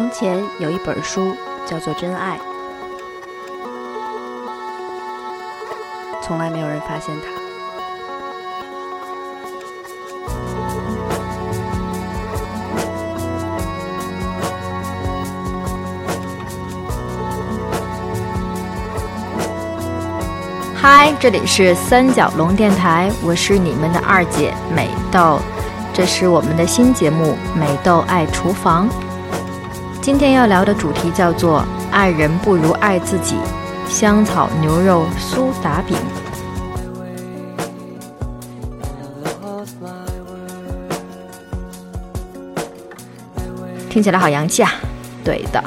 从前有一本书叫做《真爱》，从来没有人发现它。嗨，这里是三角龙电台，我是你们的二姐美豆，这是我们的新节目《美豆爱厨房》。今天要聊的主题叫做“爱人不如爱自己”，香草牛肉苏打饼，听起来好洋气啊！对的，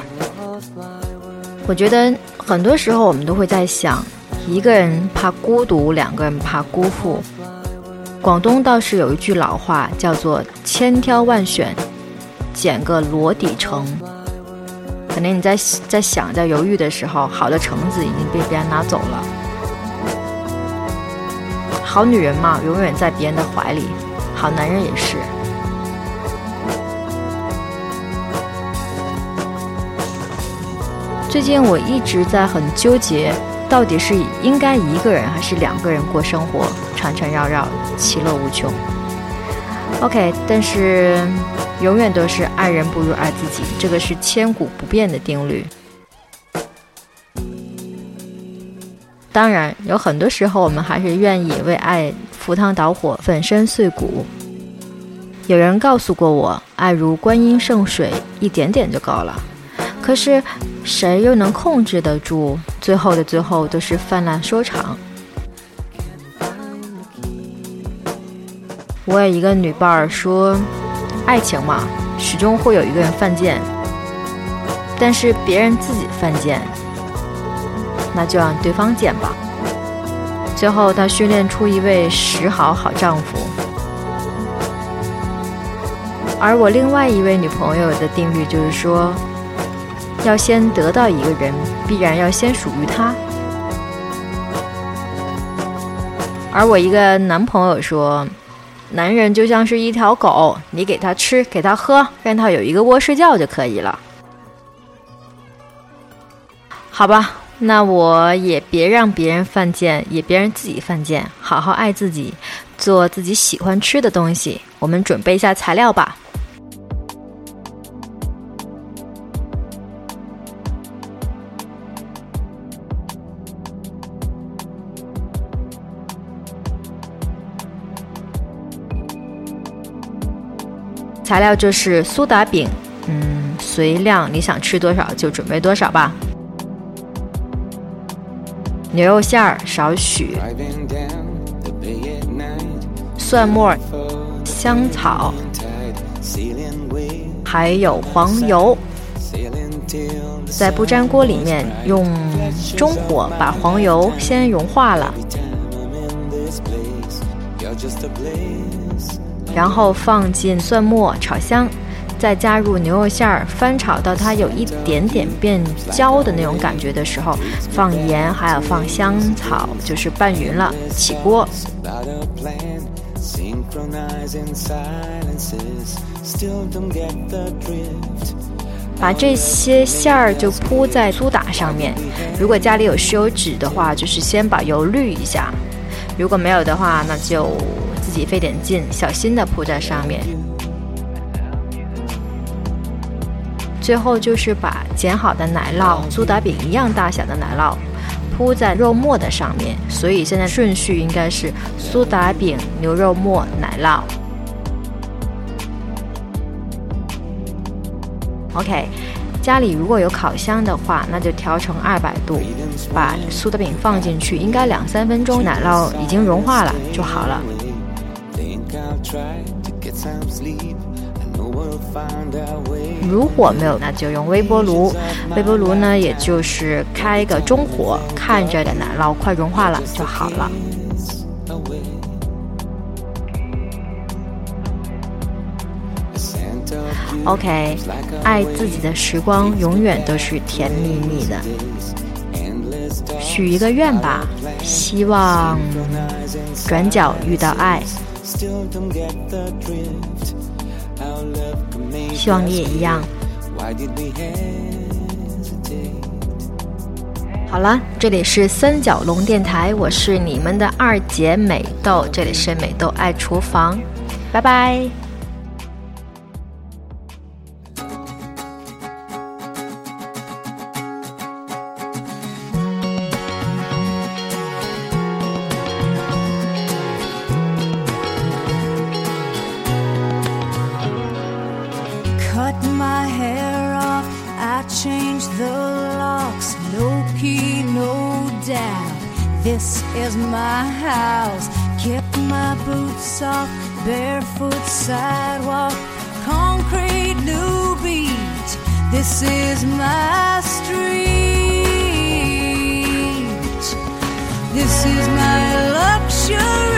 我觉得很多时候我们都会在想，一个人怕孤独，两个人怕辜负。广东倒是有一句老话，叫做“千挑万选，拣个箩底城”。可能你在在想、在犹豫的时候，好的橙子已经被别人拿走了。好女人嘛，永远在别人的怀里；好男人也是。最近我一直在很纠结，到底是应该一个人还是两个人过生活，缠缠绕绕，其乐无穷。OK，但是。永远都是爱人不如爱自己，这个是千古不变的定律。当然，有很多时候我们还是愿意为爱赴汤蹈火、粉身碎骨。有人告诉过我，爱如观音圣水，一点点就够了。可是，谁又能控制得住？最后的最后，都是泛滥收场。我有一个女伴儿说。爱情嘛，始终会有一个人犯贱，但是别人自己犯贱，那就让对方贱吧。最后，他训练出一位十好好丈夫。而我另外一位女朋友的定律就是说，要先得到一个人，必然要先属于他。而我一个男朋友说。男人就像是一条狗，你给他吃，给他喝，让他有一个窝睡觉就可以了。好吧，那我也别让别人犯贱，也别让自己犯贱，好好爱自己，做自己喜欢吃的东西。我们准备一下材料吧。材料就是苏打饼，嗯，随量，你想吃多少就准备多少吧。牛肉馅儿少许，蒜末、香草，还有黄油，在不粘锅里面用中火把黄油先融化了。然后放进蒜末炒香，再加入牛肉馅儿，翻炒到它有一点点变焦的那种感觉的时候，放盐，还要放香草，就是拌匀了，起锅。把这些馅儿就铺在苏打上面。如果家里有吸油纸的话，就是先把油滤一下；如果没有的话，那就。自己费点劲，小心的铺在上面。最后就是把剪好的奶酪，苏打饼一样大小的奶酪，铺在肉末的上面。所以现在顺序应该是苏打饼、牛肉末、奶酪。OK，家里如果有烤箱的话，那就调成二百度，把苏打饼放进去，应该两三分钟，奶酪已经融化了就好了。如果没有，那就用微波炉。微波炉呢，也就是开个中火，看着的奶酪快融化了就好了。OK，爱自己的时光永远都是甜蜜蜜的。许一个愿吧，希望转角遇到爱。希望你也一样。好了，这里是三角龙电台，我是你们的二姐美豆，这里是美豆爱厨房，拜拜。This is my house. Kept my boots off, barefoot sidewalk, concrete new beach. This is my street. This is my luxury.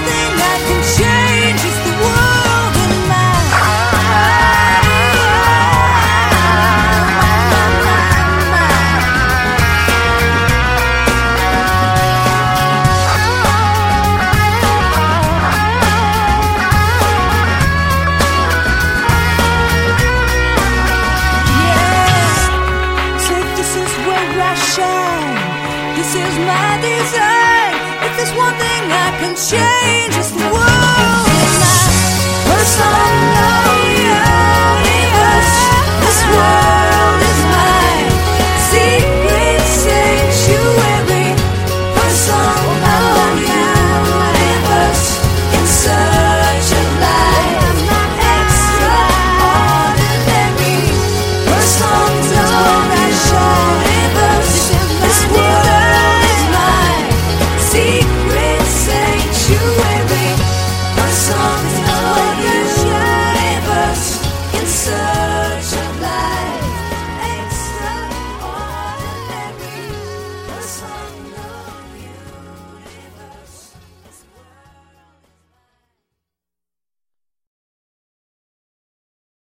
nothing